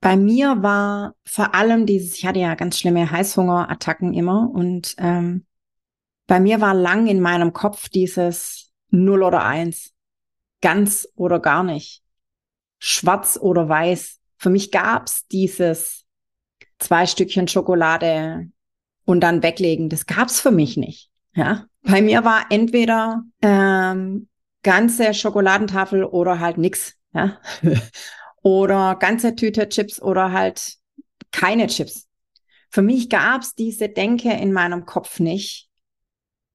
Bei mir war vor allem dieses, ich hatte ja ganz schlimme Heißhungerattacken immer und ähm, bei mir war lang in meinem Kopf dieses Null oder Eins, ganz oder gar nicht, schwarz oder weiß. Für mich gab's dieses zwei Stückchen Schokolade und dann weglegen. Das gab's für mich nicht. Ja, bei mir war entweder ähm, ganze Schokoladentafel oder halt nix. Ja, oder ganze Tüte Chips oder halt keine Chips. Für mich gab's diese Denke in meinem Kopf nicht,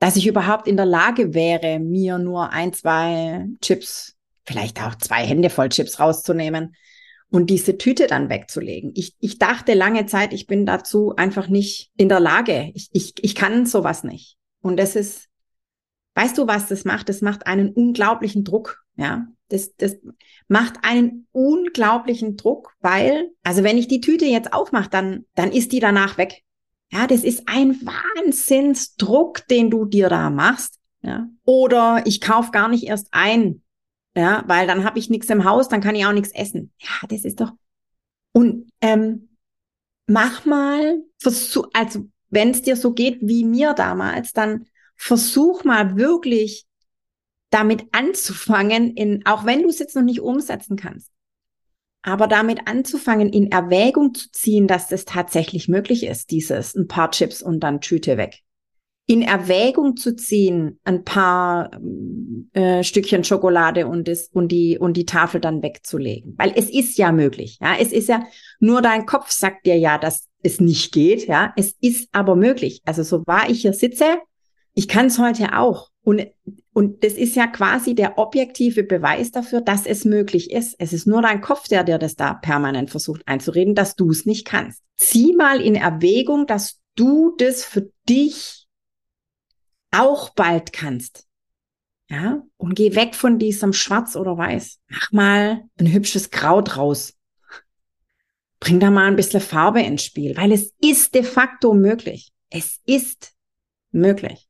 dass ich überhaupt in der Lage wäre, mir nur ein, zwei Chips, vielleicht auch zwei Hände voll Chips rauszunehmen und diese Tüte dann wegzulegen. Ich, ich dachte lange Zeit, ich bin dazu einfach nicht in der Lage. Ich, ich, ich kann sowas nicht. Und das ist, weißt du, was das macht? Das macht einen unglaublichen Druck. Ja, das, das macht einen unglaublichen Druck, weil, also wenn ich die Tüte jetzt aufmache, dann, dann ist die danach weg. Ja, das ist ein Wahnsinnsdruck, den du dir da machst. Ja, oder ich kauf gar nicht erst ein. Ja, weil dann habe ich nichts im Haus, dann kann ich auch nichts essen. Ja, das ist doch. Und ähm, mach mal, versuch, also wenn es dir so geht wie mir damals, dann versuch mal wirklich damit anzufangen, in, auch wenn du es jetzt noch nicht umsetzen kannst, aber damit anzufangen, in Erwägung zu ziehen, dass das tatsächlich möglich ist, dieses ein paar Chips und dann Tüte weg. In Erwägung zu ziehen, ein paar äh, Stückchen Schokolade und, das, und, die, und die Tafel dann wegzulegen. Weil es ist ja möglich. Ja, es ist ja, nur dein Kopf sagt dir ja, dass es nicht geht. Ja, es ist aber möglich. Also so wahr ich hier sitze, ich kann es heute auch. Und, und das ist ja quasi der objektive Beweis dafür, dass es möglich ist. Es ist nur dein Kopf, der dir das da permanent versucht einzureden, dass du es nicht kannst. Zieh mal in Erwägung, dass du das für dich auch bald kannst. Ja, und geh weg von diesem Schwarz oder Weiß. Mach mal ein hübsches Grau draus. Bring da mal ein bisschen Farbe ins Spiel, weil es ist de facto möglich. Es ist möglich.